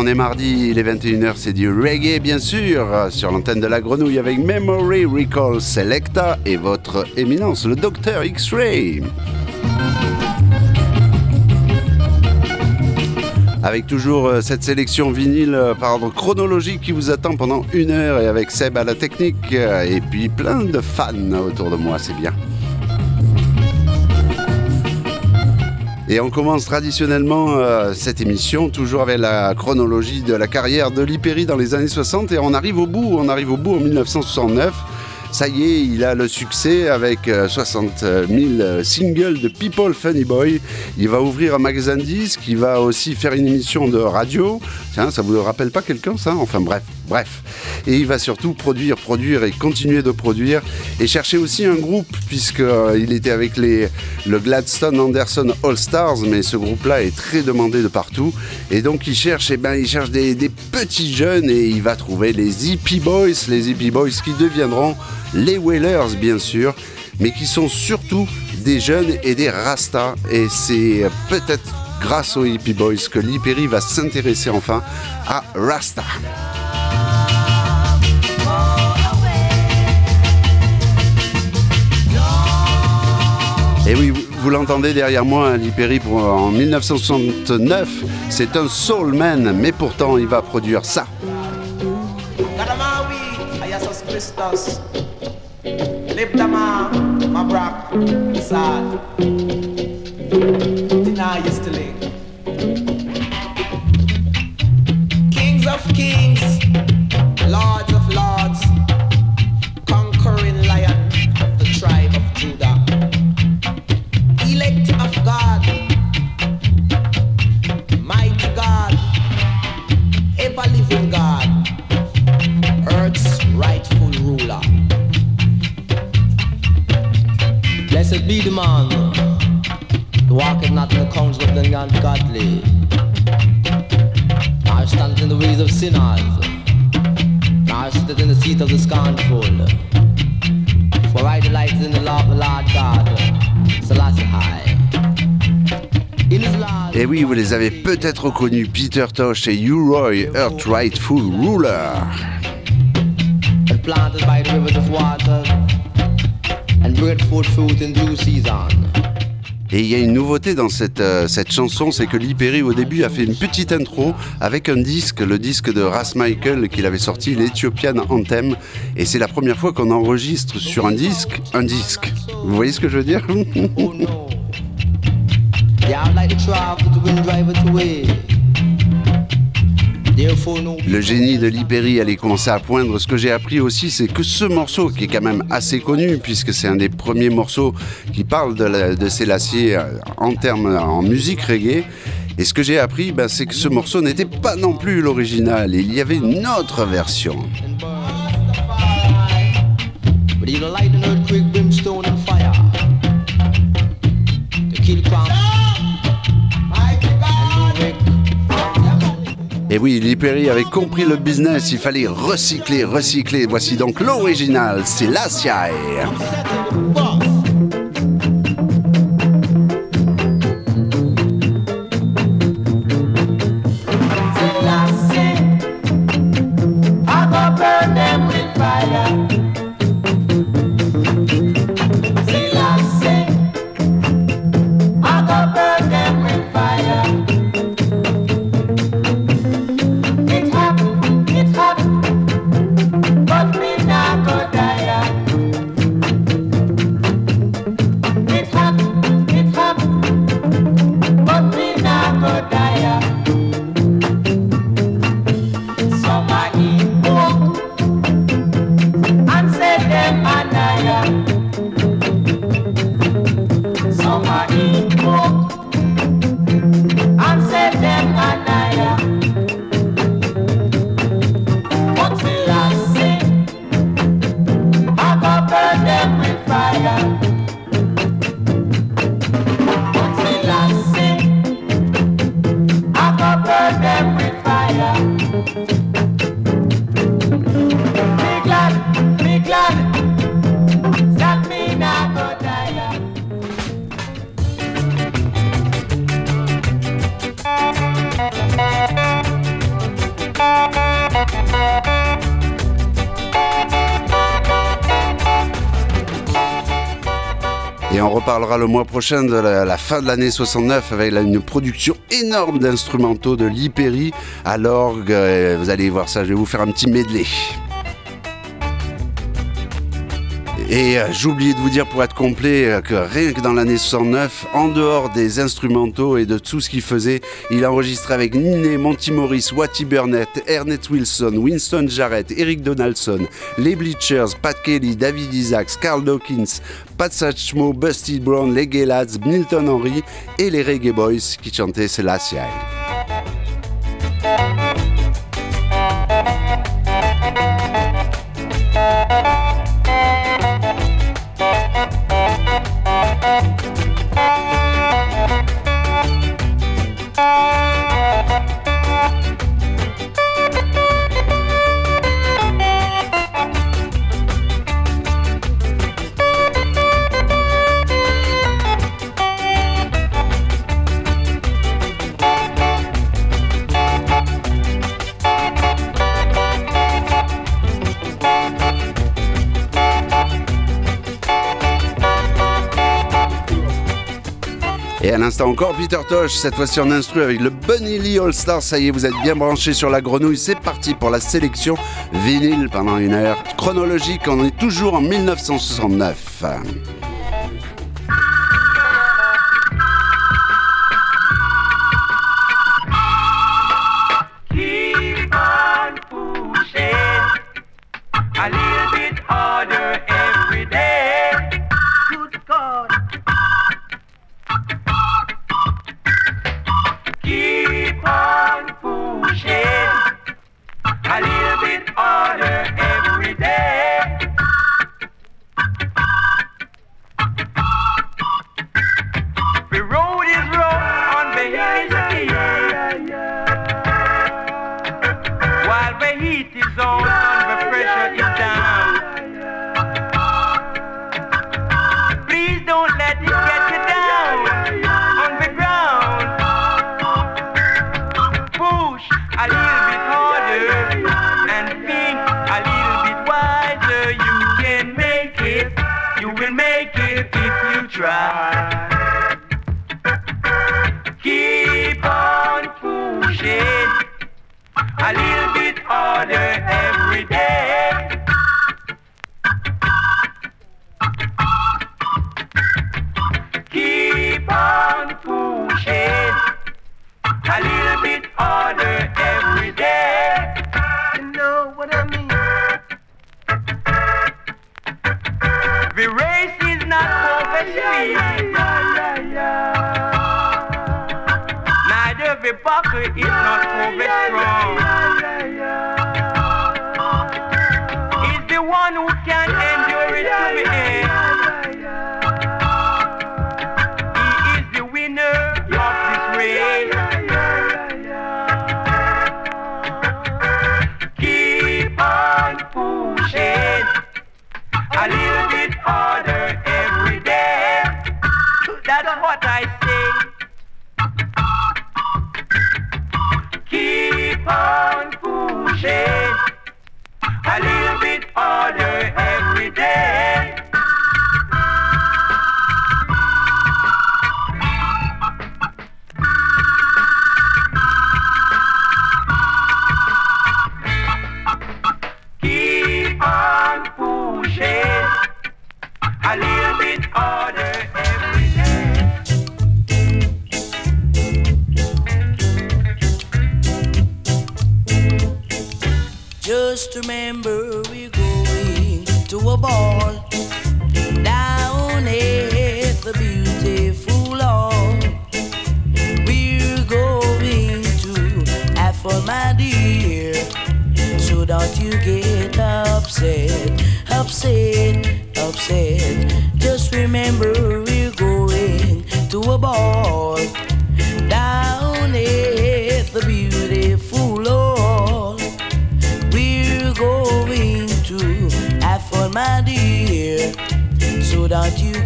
on est mardi, il est 21h, c'est du reggae bien sûr, sur l'antenne de la grenouille avec Memory Recall Selecta et votre éminence, le docteur X-Ray. Avec toujours euh, cette sélection vinyle euh, pardon, chronologique qui vous attend pendant une heure et avec Seb à la technique euh, et puis plein de fans autour de moi, c'est bien. Et on commence traditionnellement cette émission toujours avec la chronologie de la carrière de Lipéry dans les années 60 et on arrive au bout, on arrive au bout en 1969 ça y est, il a le succès avec 60 euh, 000 euh, singles de People Funny Boy. Il va ouvrir un magasin de disques, il va aussi faire une émission de radio. Tiens, ça vous rappelle pas quelqu'un ça? Enfin bref, bref. Et il va surtout produire, produire et continuer de produire et chercher aussi un groupe puisqu'il euh, était avec les, le Gladstone Anderson All Stars, mais ce groupe-là est très demandé de partout. Et donc il cherche, eh ben, il cherche des, petits jeunes et il va trouver les Hippie Boys, les Hippie Boys qui deviendront les Whalers bien sûr, mais qui sont surtout des jeunes et des Rastas. Et c'est peut-être grâce aux Hippie Boys que Lee va s'intéresser enfin à Rasta. Et oui, vous, l'entendez derrière moi, Lee Perry, en 1969, c'est un soul man, mais pourtant il va produire ça. Peut-être reconnus, Peter Tosh et U-Roy, Earth Rightful Ruler. Planted by the rivers of water. Et il y a une nouveauté dans cette, euh, cette chanson, c'est que Lee Perry au début a fait une petite intro avec un disque, le disque de Ras Michael qu'il avait sorti, l'Ethiopian Anthem. Et c'est la première fois qu'on enregistre sur un disque un disque. Vous voyez ce que je veux dire? Le génie de Libéry allait commencer à poindre. Ce que j'ai appris aussi, c'est que ce morceau, qui est quand même assez connu, puisque c'est un des premiers morceaux qui parle de, la, de euh, en termes en musique reggae, et ce que j'ai appris, ben, c'est que ce morceau n'était pas non plus l'original. Il y avait une autre version. Et oui, Lee Perry avait compris le business, il fallait recycler, recycler. Voici donc l'original, c'est la de la, fin de l'année 69 avec une production énorme d'instrumentaux de Lee Perry à l'orgue. Vous allez voir ça, je vais vous faire un petit medley. Et euh, j'oubliais de vous dire pour être complet euh, que rien que dans l'année 69, en dehors des instrumentaux et de tout ce qu'il faisait, il a enregistré avec Nine, Monty Morris, Wattie Burnett, Ernest Wilson, Winston Jarrett, Eric Donaldson, les Bleachers, Pat Kelly, David Isaacs, Carl Dawkins, Pat Satchmo, Busty Brown, les Gay Lads, Milton Henry et les Reggae Boys qui chantaient Selassie. Cette fois-ci en instru avec le Bunny Lee All Star. Ça y est, vous êtes bien branchés sur la grenouille. C'est parti pour la sélection vinyle pendant une heure chronologique. On est toujours en 1969. try. Keep on pushing a little bit harder every day. We eat not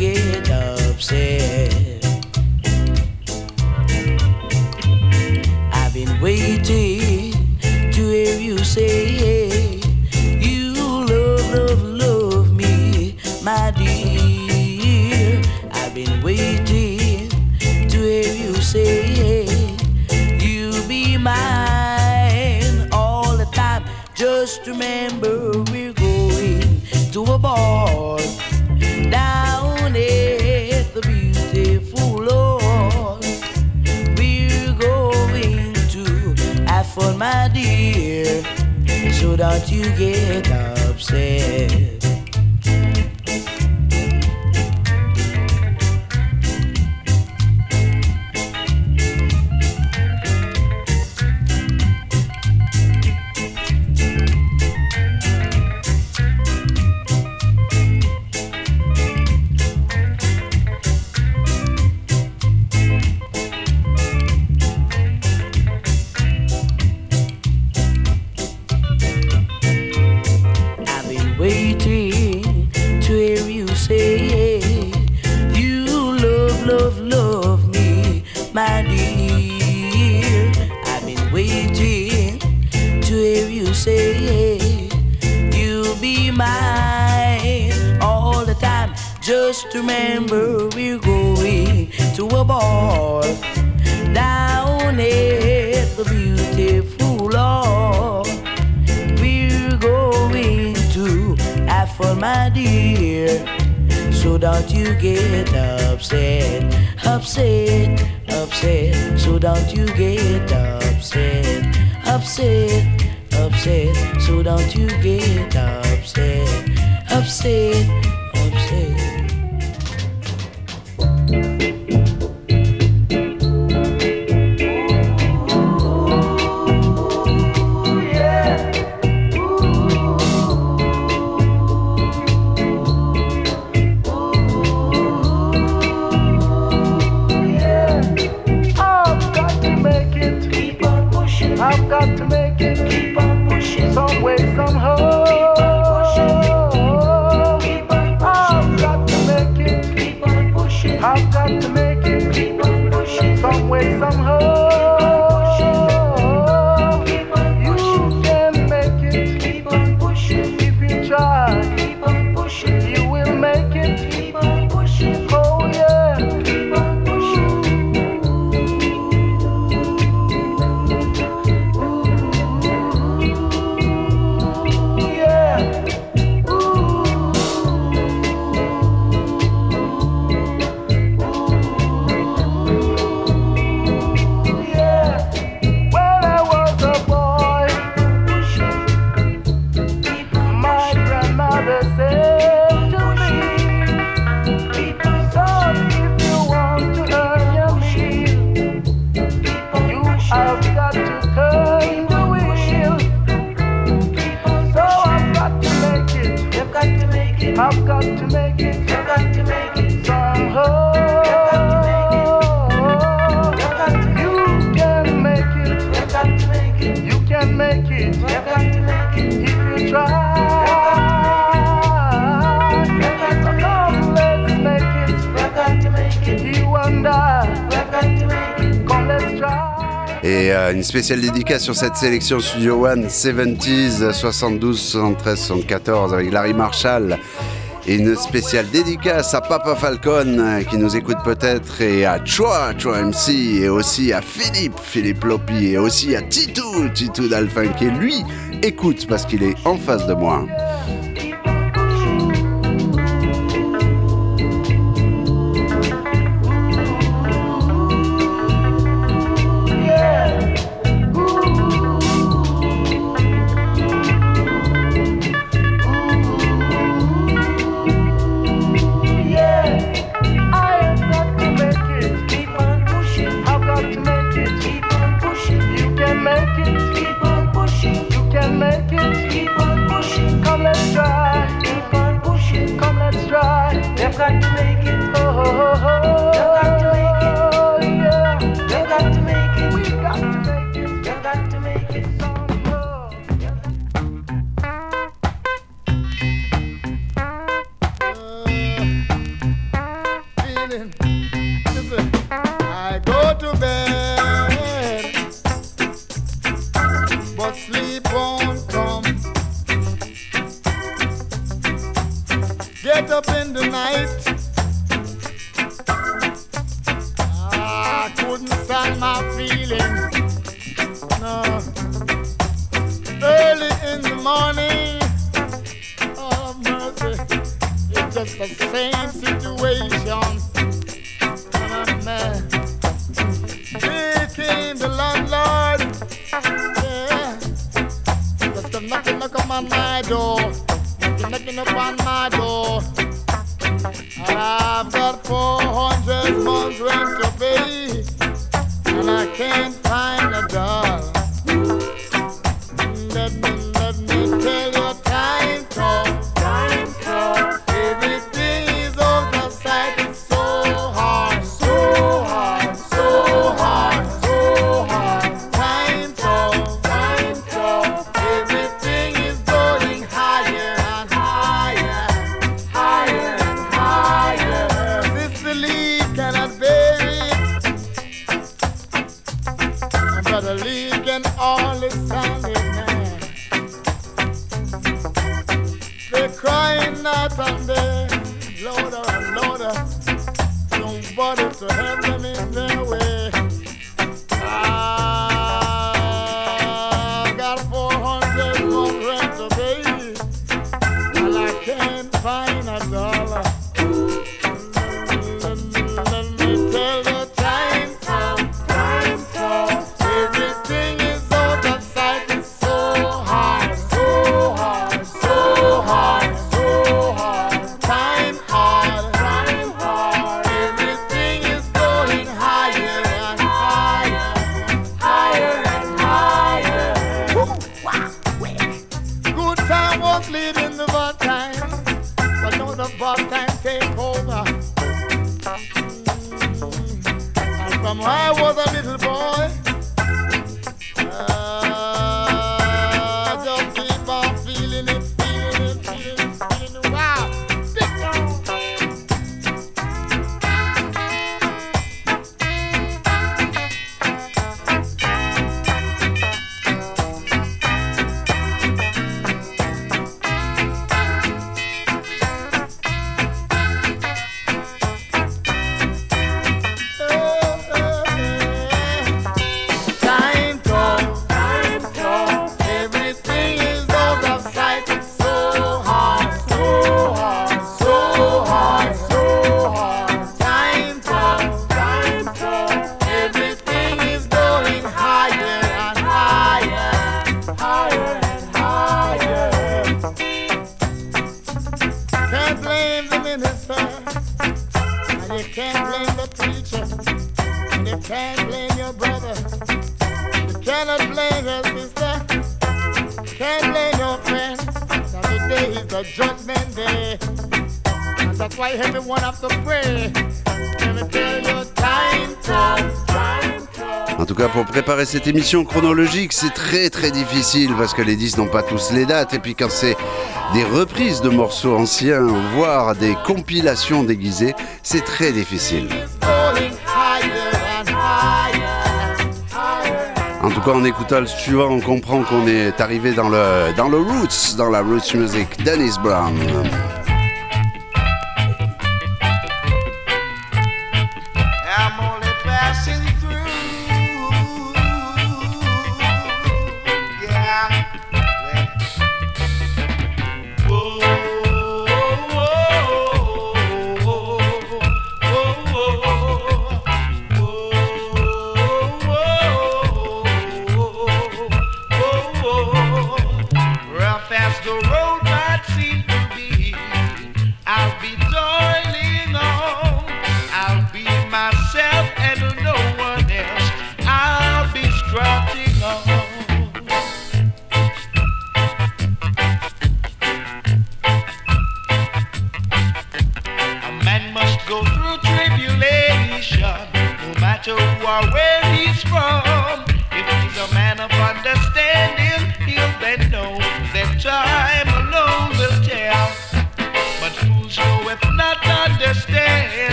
Yeah. Remember we're going to a ball down at the beautiful Lord. We're going to have fun, my dear. So don't you get upset, upset, upset. So don't you get upset, upset, upset. So don't you get upset, upset. I've got to make it. Une spéciale dédicace sur cette sélection Studio One 70s 72, 73, 74 avec Larry Marshall. Et une spéciale dédicace à Papa Falcon qui nous écoute peut-être et à Choi, Choi MC et aussi à Philippe, Philippe Lopi et aussi à Titou, Titou Dalphin qui lui écoute parce qu'il est en face de moi. The same situation. And I'm Here came the landlord. Yeah. Just knocking, knock on my door. Knocking, knocking upon my door. En cette émission chronologique, c'est très très difficile parce que les disques n'ont pas tous les dates. Et puis quand c'est des reprises de morceaux anciens, voire des compilations déguisées, c'est très difficile. En tout cas, en écoutant le suivant, on comprend qu'on est arrivé dans le, dans le roots, dans la roots music. Dennis Brown.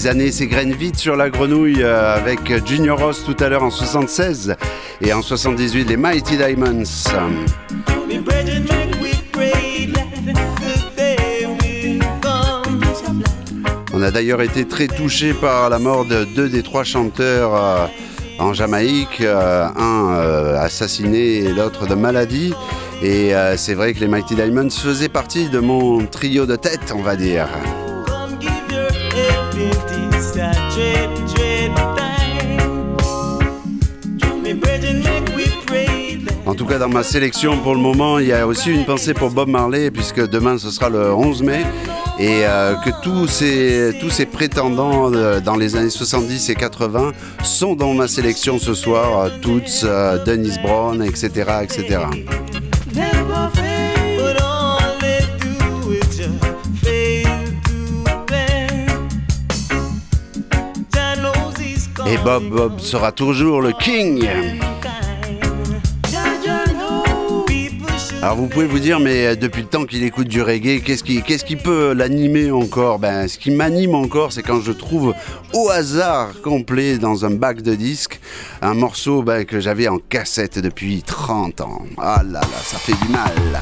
Les années s'égrènent vite sur la grenouille euh, avec Junior Ross tout à l'heure en 76 et en 78 les Mighty Diamonds. On a d'ailleurs été très touché par la mort de deux des trois chanteurs euh, en Jamaïque, euh, un assassiné et l'autre de maladie. Et c'est vrai que les Mighty Diamonds faisaient partie de mon trio de tête, on va dire. Dans ma sélection pour le moment, il y a aussi une pensée pour Bob Marley, puisque demain ce sera le 11 mai, et euh, que tous ces, tous ces prétendants euh, dans les années 70 et 80 sont dans ma sélection ce soir, euh, euh, Dennis Brown, etc. etc. Et Bob, Bob sera toujours le king. Alors vous pouvez vous dire, mais euh, depuis le temps qu'il écoute du reggae, qu'est-ce qui, qu'est-ce qui peut l'animer encore? Ben, ce qui m'anime encore, c'est quand je trouve au hasard complet dans un bac de disques un morceau ben, que j'avais en cassette depuis 30 ans. Ah là là, ça fait du mal.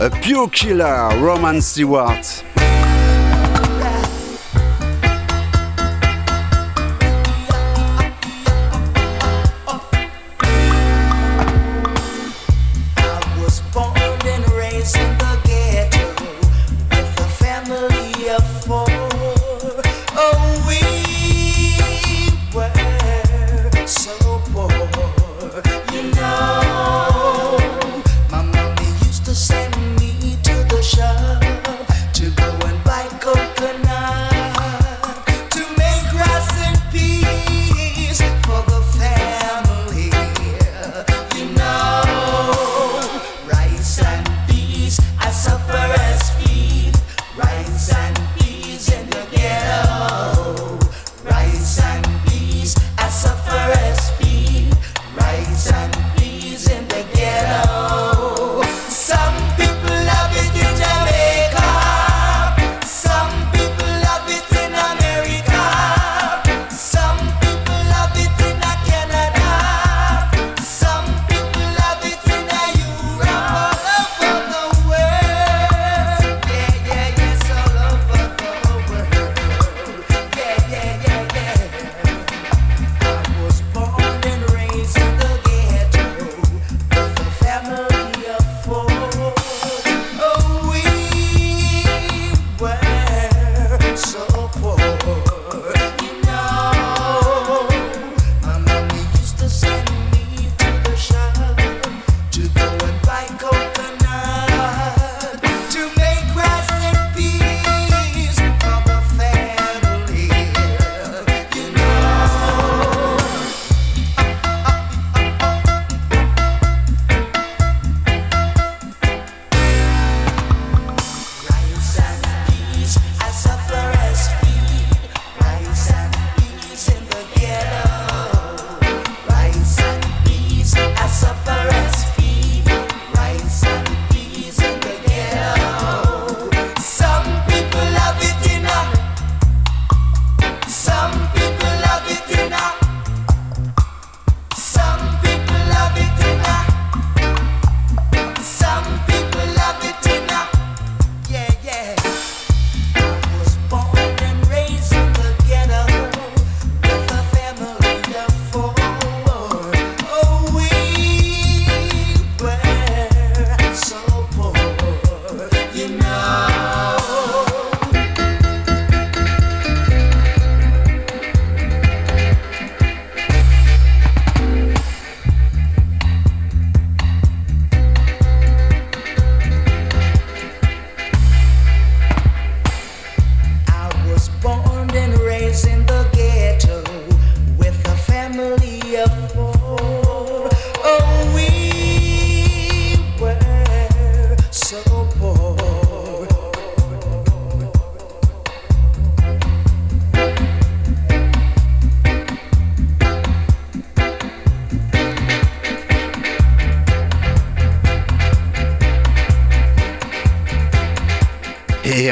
A Pure Killer, Roman Stewart.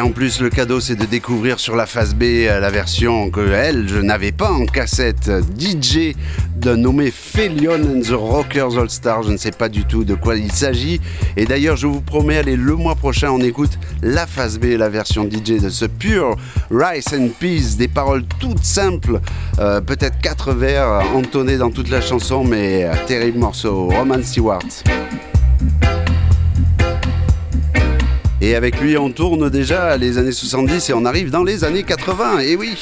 En plus, le cadeau, c'est de découvrir sur la phase B euh, la version que elle, je n'avais pas en cassette. DJ de nommé Felion and the Rockers All Star. Je ne sais pas du tout de quoi il s'agit. Et d'ailleurs, je vous promets, allez, le mois prochain, on écoute la phase B, la version DJ de ce pur Rice and Peace. Des paroles toutes simples, euh, peut-être quatre vers entonnés dans toute la chanson, mais euh, terrible morceau. Roman Stewart. Et avec lui, on tourne déjà les années 70 et on arrive dans les années 80. Et oui!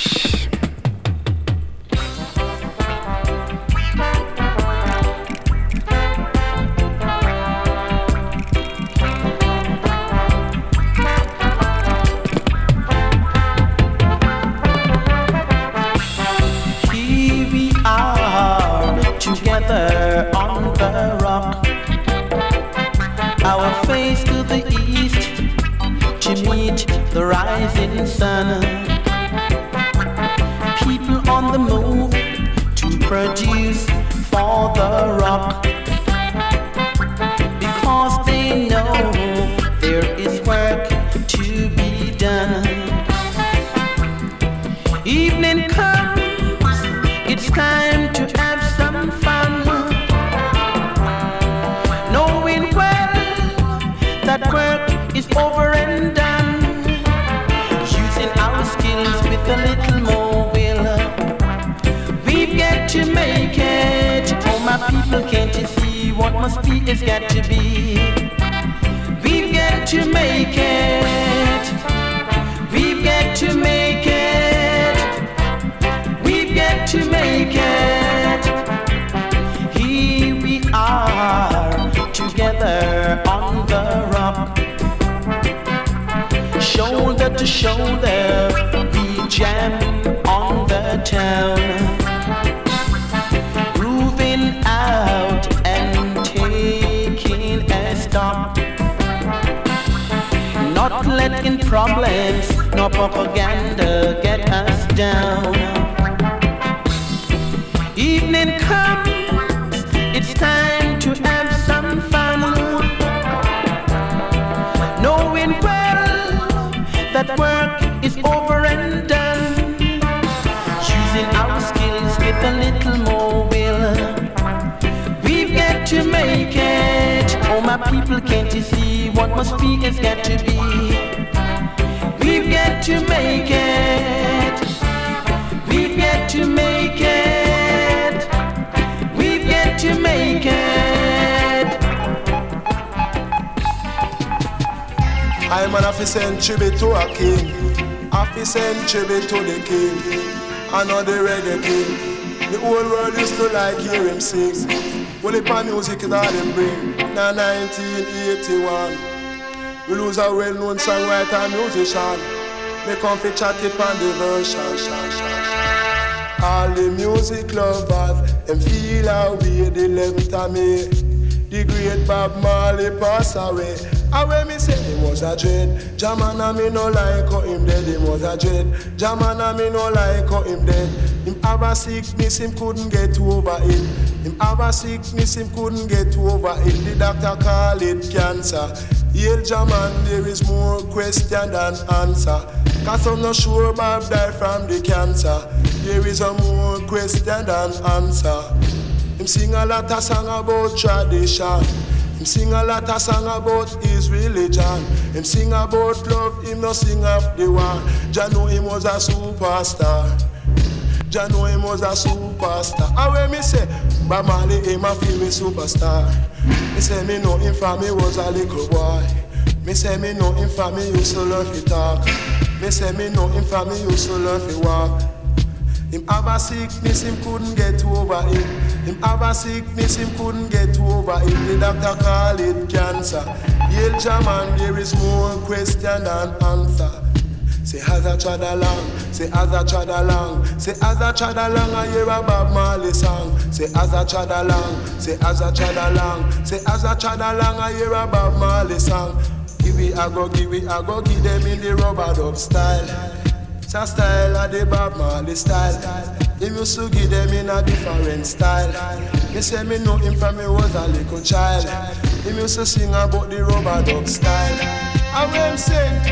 Must be has got to be? We've got to make it. We've got to make it. We've got to make it. Here we are together on the rock. Shoulder to shoulder, we jam problems nor propaganda get us down. Evening comes, it's time to have some fun. Knowing well that work is over and done. Using our skills with a little more will. We've got to make it. Oh, my people, can't you see what must be has got to be? We've to make it. We've got to make it. We've got to make it. I'm an officer tribute to a king. Officer tribute to the king. The reggae king. The whole world used to like hear him sing. Well, if music is all them bring. Now 1981. We lose a well-known songwriter and musician. Me come fi chat it on the version. All the music lovers, them feel how we the 11th of May. The great Bob Marley pass away. And when me say he was a dread, Jamana me no like how him dead, he was a dread. Jamana me no like how him dead. Him have a sickness, him couldn't get over it. Him have a sickness, him couldn't get over it. The doctor call it cancer. Hail Jaman, there is more question than answer. Cause I'm not sure Bob died from the cancer. There is a more question than answer. Him sing a lot of song about tradition. Him sing a lot of song about his religion. Him sing about love, him no sing of the one. Jah know him was a superstar. Jah know him was a superstar. And when me say, Bob Marley him a feel me superstar. Me say me know him from me was a little boy. Me say me know him from me used to learn to talk. Me say me know him from me used to learn to walk. Him have a sickness, him couldn't get over it. Him have a sickness, him couldn't get over it. The doctor call it cancer. Hail Jaman, there is more question than answer. Say as I trod along, say as I trod along, say as I trod along, I hear a Bob Marley song. Say as I trod along, say as I trod along, say as I trod along, I hear a Bob Marley song. Give it, I go give it, I go give them in the rubber dub style. It's a style of the Bob Marley style. Him used to give them in a different style. Me say me know him from me was a little child. Him used to sing about the rubber duck style. And when him sing,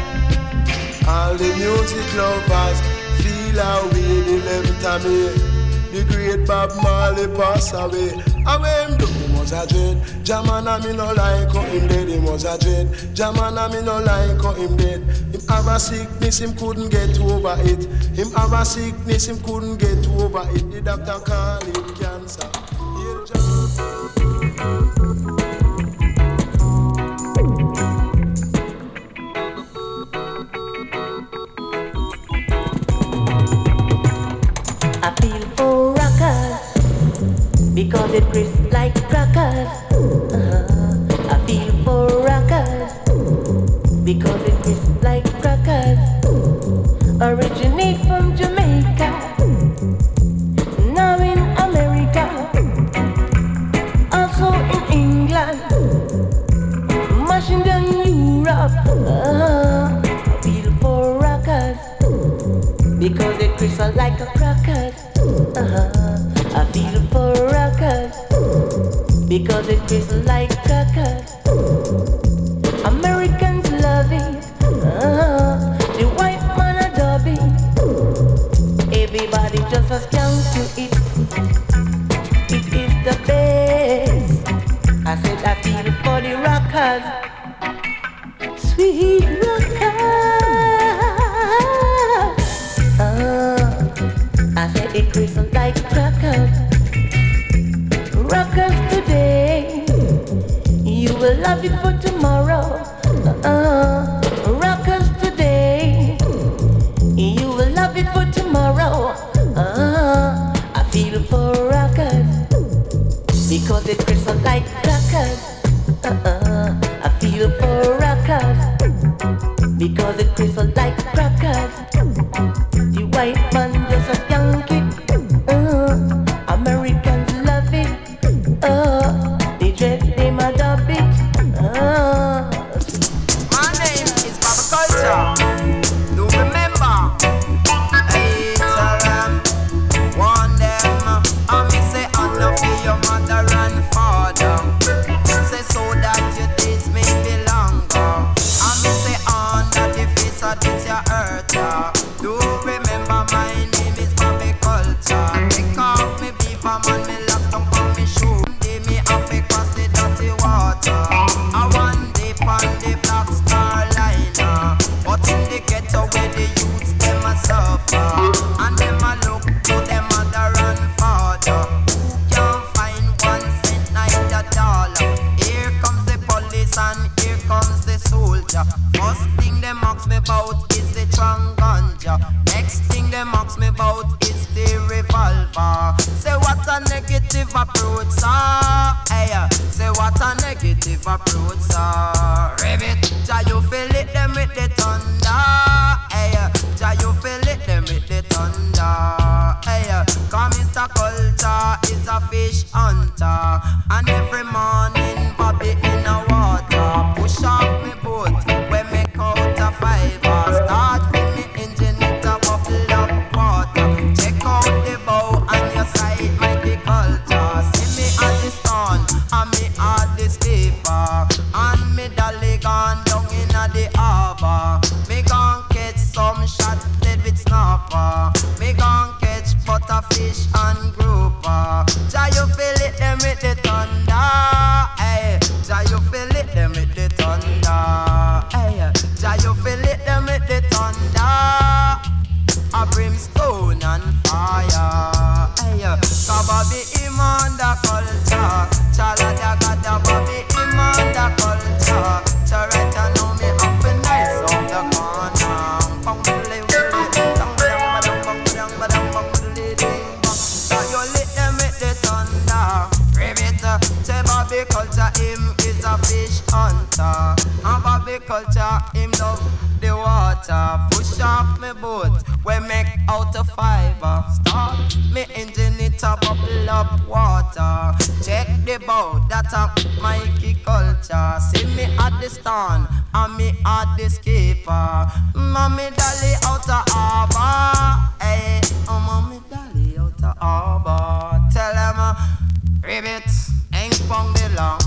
all the music lovers feel how we the left time here. The great Bob Marley pass away. And when him he was a dread. Jamana me no like how him dead, he was a dread. Jamana me no like how him dead. Him have a sickness, him couldn't get over it. Him have a sickness, him couldn't get over it. The doctor call it cancer. culture, him love the water. Push off me boat, we make out of fiber. Start me engine, it a bubble up water. Check the boat, that a Mikey culture. See me at the stand, and me at the skipper. Mommy dolly out of harbor. Hey, oh mommy dolly out of harbor. Tell him, uh, ribbit, ain't pong the long.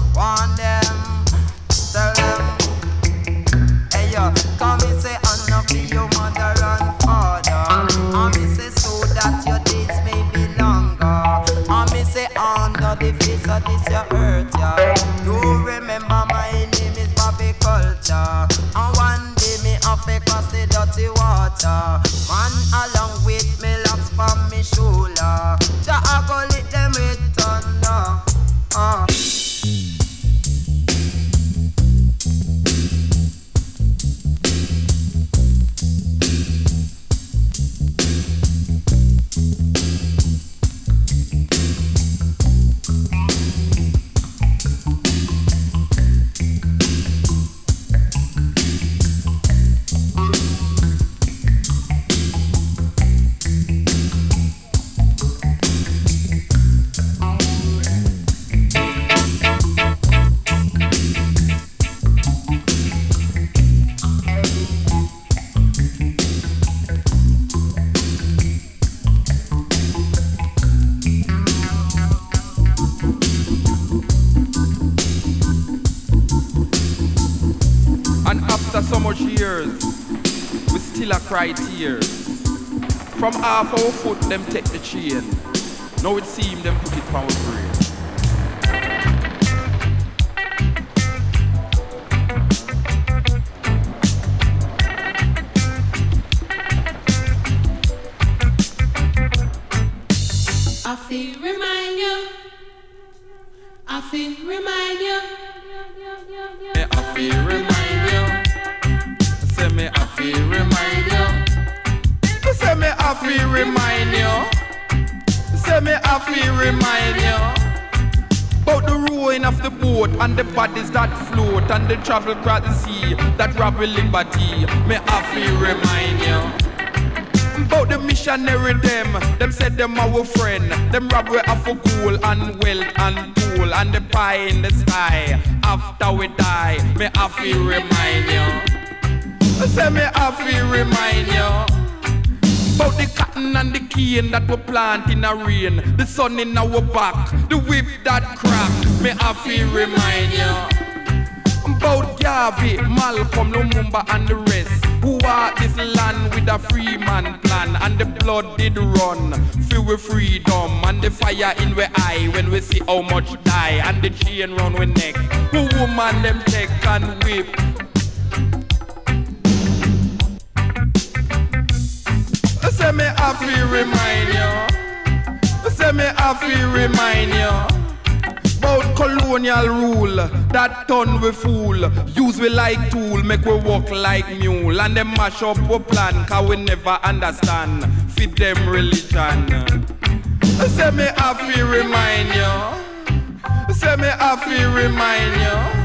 Much years, we still a cry tears. From half our foot, them take the chain. Now it seem them put it on brain. I feel remind you. I feel remind you. Me I feel remind you. Say me I feel remind you. About the ruin of the boat and the bodies that float and the travel across the sea that rob liberty. Me I feel remind you. About the missionary them, them said them our friend. Them rob we of a gold and wealth and pool and the pie in the sky. After we die, me I feel remind you. Say me I feel remind you. About the cotton and the cane that we plant in a rain, the sun in our back, the whip that crack. Me I feel remind you. About Garvey, Malcolm, Lumumba and the rest. Who are this land with a free man plan? And the blood did run, feel with freedom And the fire in we eye when we see how much die. And the chain round we neck, who woman them take and whip Say me happy remind you Say me happy remind you about colonial rule that turn we fool. Use we like tool make we walk like mule. And them mash up we plan cause we never understand. Fit them religion. Say me happy remind you say me happy remind you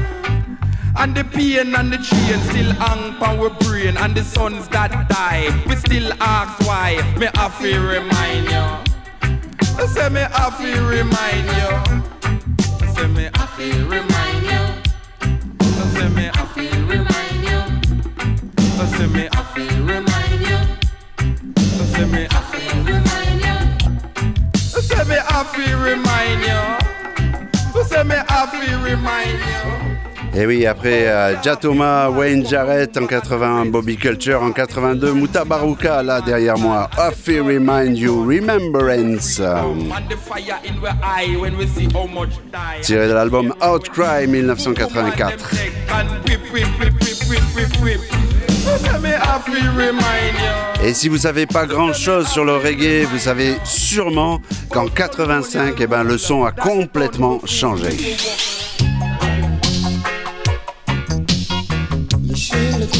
and the pain and the chain still hang on we brain and the sons that die we still ask why me happy remind you say me happy remind you say me I feel remind you. I Say me I feel remind you. I Say me I feel remind you. I Say me I feel remind you. Say me I feel remind you. Say me I feel remind you. Et oui, après Jatoma, Wayne Jarrett en 81, Bobby Culture en 82, Muta Baruka là derrière moi, Happy Remind You, Remembrance, tiré de l'album Outcry 1984. And whip, whip, whip, whip, whip, whip, whip. Say me I feel remind you. Et si vous savez pas grand chose sur le reggae, vous savez sûrement qu'en 85, eh ben, le son a complètement changé.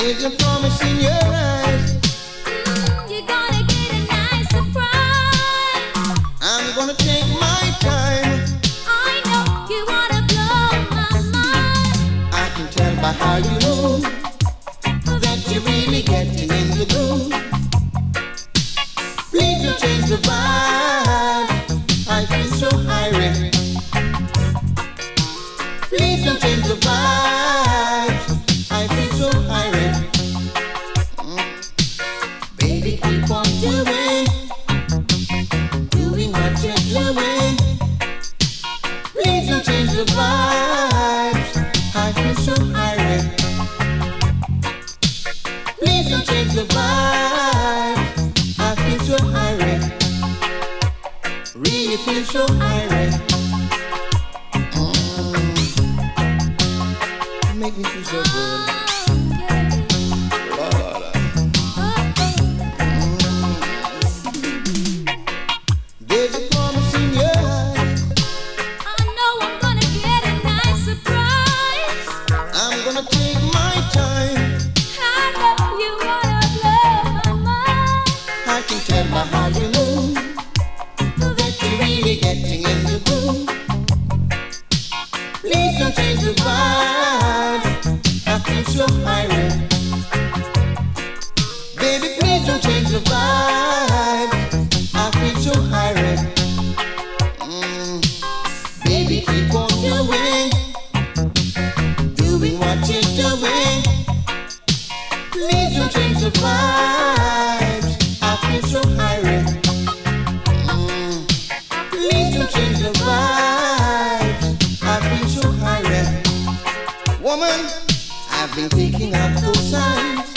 There's a promise in your eyes. I've been picking up those signs.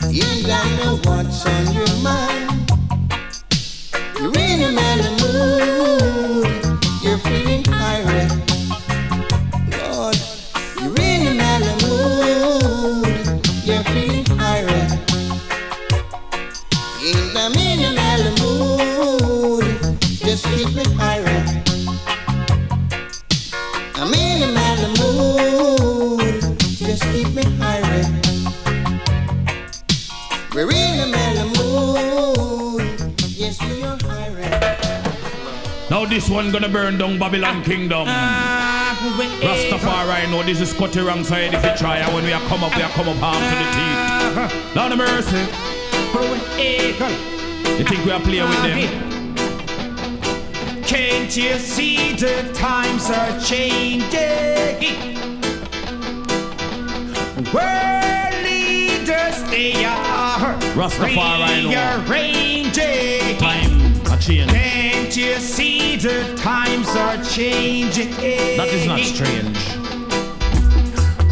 And I know what's on your Babylon Kingdom. Rastafari know this is Scotty wrong side if you try. And when we are come up, we are come up arm to the teeth. Lord of mercy. You think we are playing with them? Can't you see the times are changing? World leaders, they are Rastafari know. rearranging. Time a change. Can't you see the times are changing? That is not strange.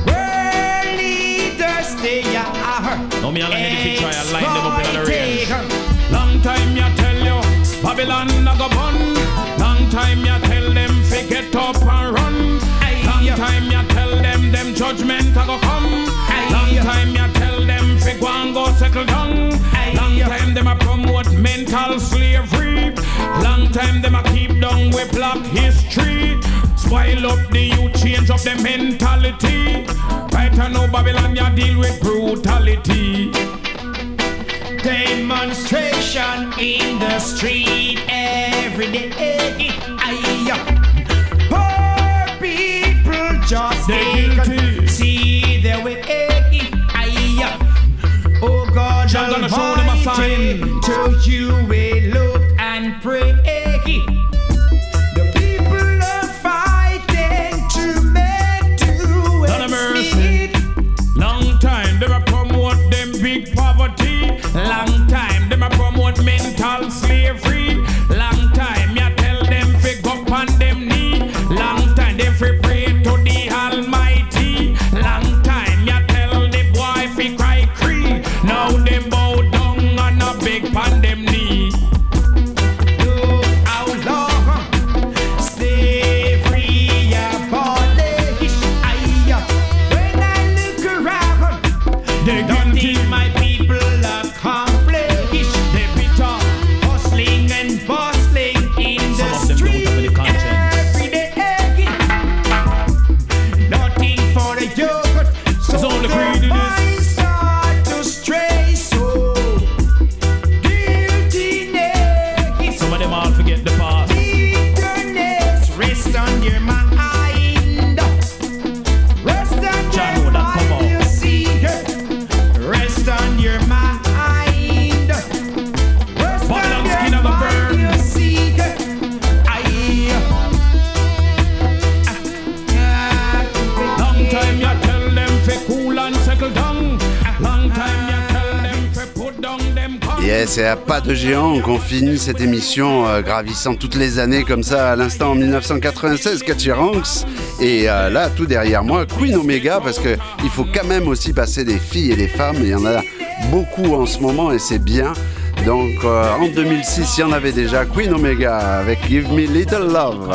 World leaders, they are No me if you try and line them up in the range. Long time ya tell you, Babylon a go bun. Long time ya tell them fi get up and run. Long time ya tell them them judgment a go come. Long time ya tell them fi go and go settle down. Long time them a promote mental slavery. Long time them a keep down with black history. Spoil up the youth, change up the mentality. Right now Babylon ya deal with brutality. Demonstration in the street every day. To you we géant qu'on finit cette émission euh, gravissant toutes les années comme ça à l'instant en 1996 Catcheranx et euh, là tout derrière moi Queen Omega parce que il faut quand même aussi passer des filles et des femmes. Il y en a beaucoup en ce moment et c'est bien. Donc euh, en 2006 il y en avait déjà Queen Omega avec Give Me Little Love.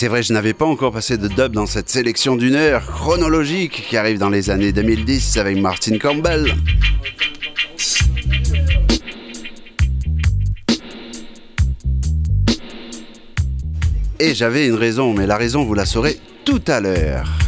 c'est vrai, je n'avais pas encore passé de dub dans cette sélection d'une heure chronologique qui arrive dans les années 2010 avec Martin Campbell. Et j'avais une raison, mais la raison vous la saurez tout à l'heure.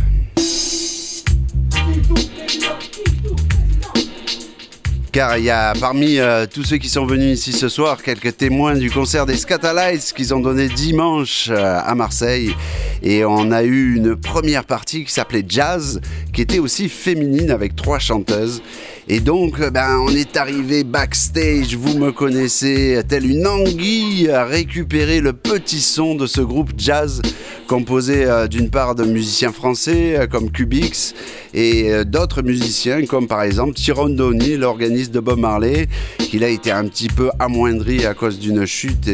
Car il y a parmi euh, tous ceux qui sont venus ici ce soir quelques témoins du concert des Scatalites qu'ils ont donné dimanche euh, à Marseille. Et on a eu une première partie qui s'appelait Jazz, qui était aussi féminine avec trois chanteuses. Et donc, euh, ben, on est arrivé backstage, vous me connaissez, telle une anguille à récupérer le petit son de ce groupe jazz composé euh, d'une part de musiciens français euh, comme Cubix et d'autres musiciens comme par exemple Tyrone Donny, l'organiste de Bob Marley, qu'il a été un petit peu amoindri à cause d'une chute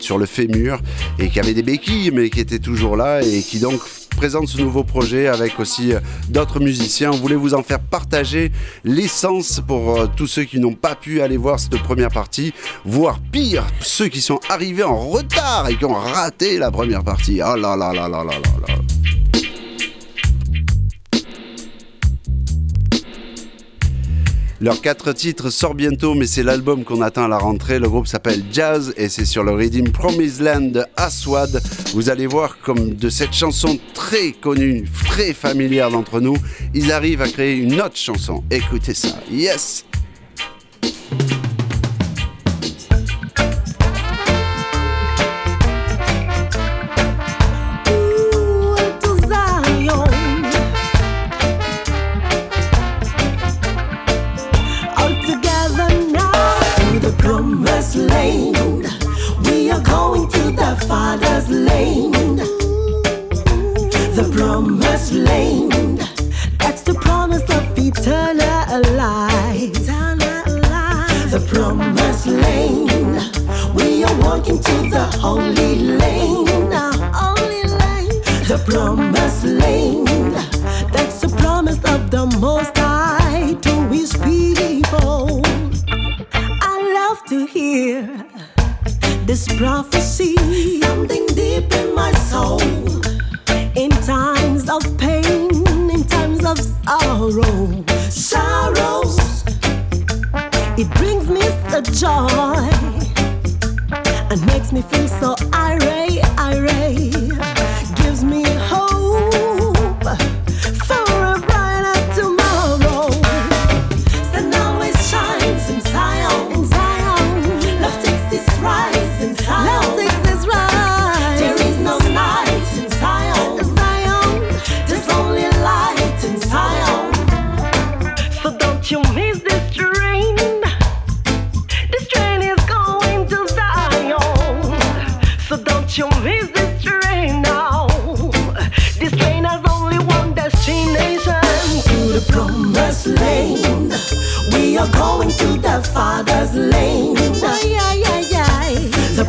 sur le fémur et qui avait des béquilles mais qui était toujours là et qui donc présente ce nouveau projet avec aussi euh, d'autres musiciens. On voulait vous en faire partager l'essence pour euh, tous ceux qui n'ont pas pu aller voir cette première partie, voire pire, ceux qui sont arrivés en retard et qui ont raté la première partie. Oh là là là là là là là. Leur quatre titres sort bientôt, mais c'est l'album qu'on attend à la rentrée. Le groupe s'appelle Jazz et c'est sur le Redeem Promised Land de Aswad. Vous allez voir comme de cette chanson très connue, très familière d'entre nous, ils arrivent à créer une autre chanson. Écoutez ça. Yes!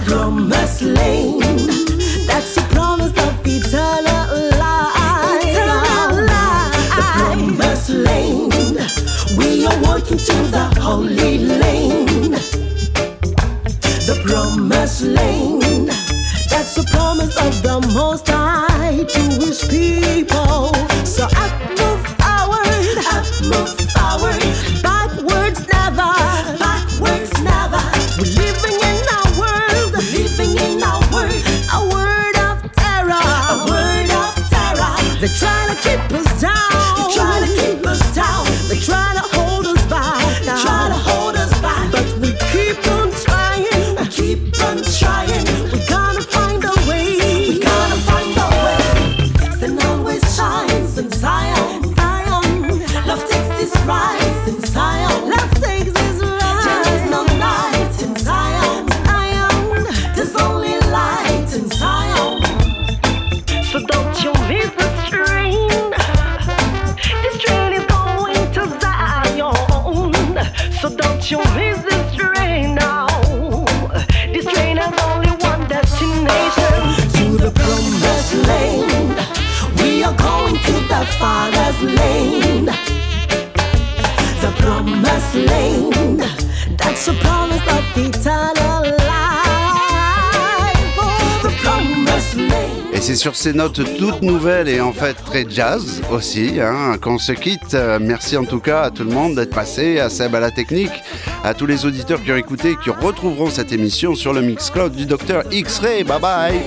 The promised notes toutes nouvelles et en fait très jazz aussi hein, qu'on se quitte. Euh, Merci en tout cas à tout le monde d'être passé, à Seb à la technique, à tous les auditeurs qui ont écouté et qui retrouveront cette émission sur le Mixcloud du docteur X-Ray. Bye bye